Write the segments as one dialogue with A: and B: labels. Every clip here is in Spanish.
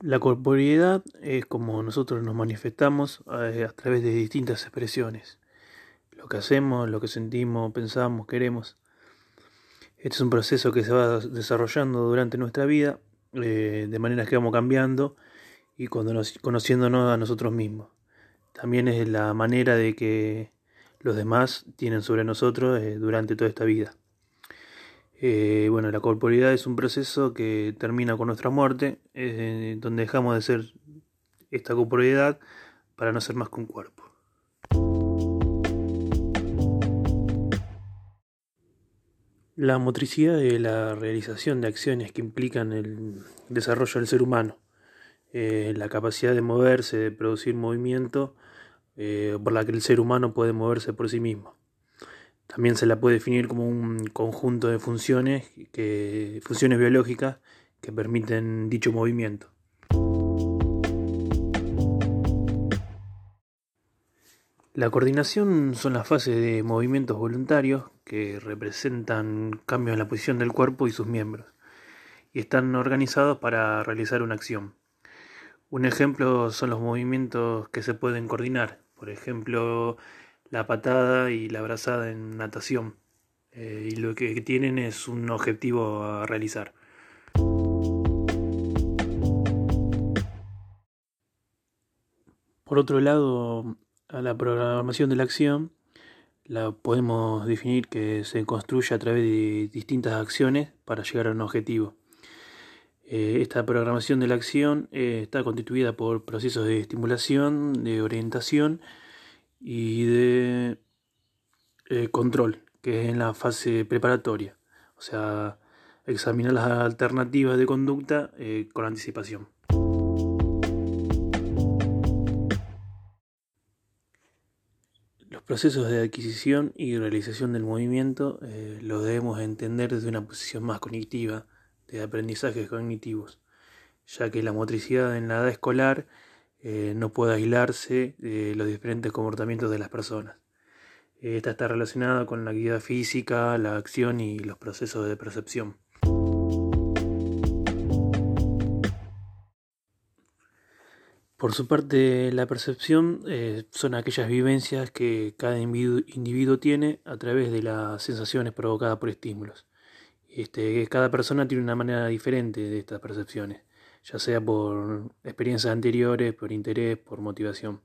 A: La corporeidad es como nosotros nos manifestamos eh, a, través de distintas expresiones. Lo que hacemos, lo que sentimos, pensamos, queremos. Este es un proceso que se va desarrollando durante nuestra vida, eh, de manera que vamos cambiando y cuando nos, conociéndonos a nosotros mismos. También es la manera de que los demás tienen sobre nosotros eh, durante toda esta vida. Eh, bueno, la corporidad es un proceso que termina con nuestra muerte, eh, donde dejamos de ser esta corporeidad para no ser más que un cuerpo. La motricidad es la realización de acciones que implican el desarrollo del ser humano, eh, la capacidad de moverse, de producir movimiento, por la que el ser humano puede moverse por sí mismo. También se la puede definir como un conjunto de funciones, que, funciones biológicas que permiten dicho movimiento. La coordinación son las fases de movimientos voluntarios que representan cambios en la posición del cuerpo y sus miembros y están organizados para realizar una acción. Un ejemplo son los movimientos que se pueden coordinar, por ejemplo, la patada y la brazada en natación. Eh, y lo que tienen es un objetivo a realizar. Por otro lado, a la programación de la acción la podemos definir que se construye a través de distintas acciones para llegar a un objetivo. Eh, esta programación de la acción eh, está constituida por procesos de estimulación, de orientación y de eh, control, que es en la fase preparatoria, o sea, examinar las alternativas de conducta eh, con anticipación. Los procesos de adquisición y realización del movimiento eh, los debemos entender desde una posición más cognitiva, de aprendizajes cognitivos, ya que la motricidad en la edad escolar no puede aislarse de los diferentes comportamientos de las personas. Esta está relacionada con la actividad física, la acción y los procesos de percepción. Por su parte, la percepción eh, son aquellas vivencias que cada individuo, tiene a través de las sensaciones provocadas por estímulos. Este, cada persona tiene una manera diferente de estas percepciones ya sea por experiencias anteriores, por interés, por motivación.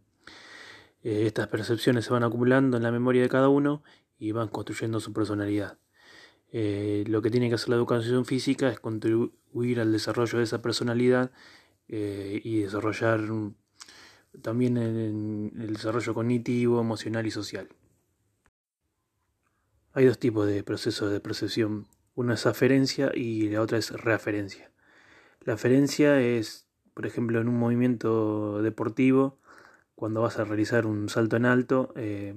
A: Eh, estas percepciones se van acumulando en la memoria de cada uno y van construyendo su personalidad. Eh, lo que tiene que hacer la educación física es contribuir al desarrollo de esa personalidad eh, y desarrollar también el, el desarrollo cognitivo, emocional y social. Hay dos tipos de procesos de percepción. Una es aferencia y la otra es reaferencia. La aferencia es, por ejemplo, en un movimiento deportivo, cuando vas a realizar un salto en alto, eh,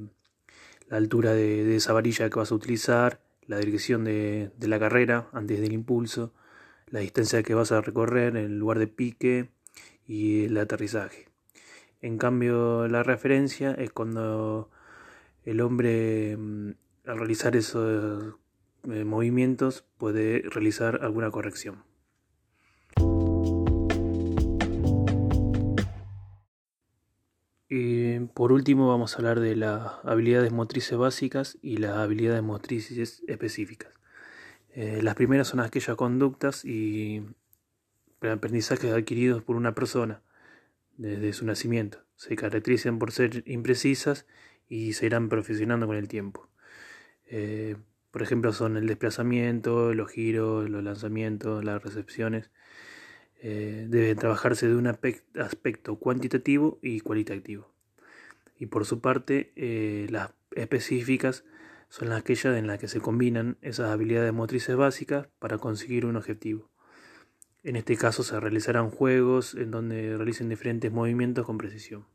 A: la altura de, esa varilla que vas a utilizar, la dirección de, la carrera antes del impulso, la distancia que vas a recorrer, el lugar de pique y el aterrizaje. En cambio, la referencia es cuando el hombre mm, al realizar esos eh, movimientos puede realizar alguna corrección. Y por último vamos a hablar de las habilidades motrices básicas y las habilidades motrices específicas. Eh, las primeras son aquellas conductas y aprendizajes adquiridos por una persona desde su nacimiento. Se caracterizan por ser imprecisas y se irán perfeccionando con el tiempo. Eh, por ejemplo, son el desplazamiento, los giros, los lanzamientos, las recepciones. Eh, debe trabajarse de un aspecto cuantitativo y cualitativo. Y por su parte, eh, las específicas son aquellas en las que se combinan esas habilidades motrices básicas para conseguir un objetivo. En este caso se realizarán juegos en donde realicen diferentes movimientos con precisión.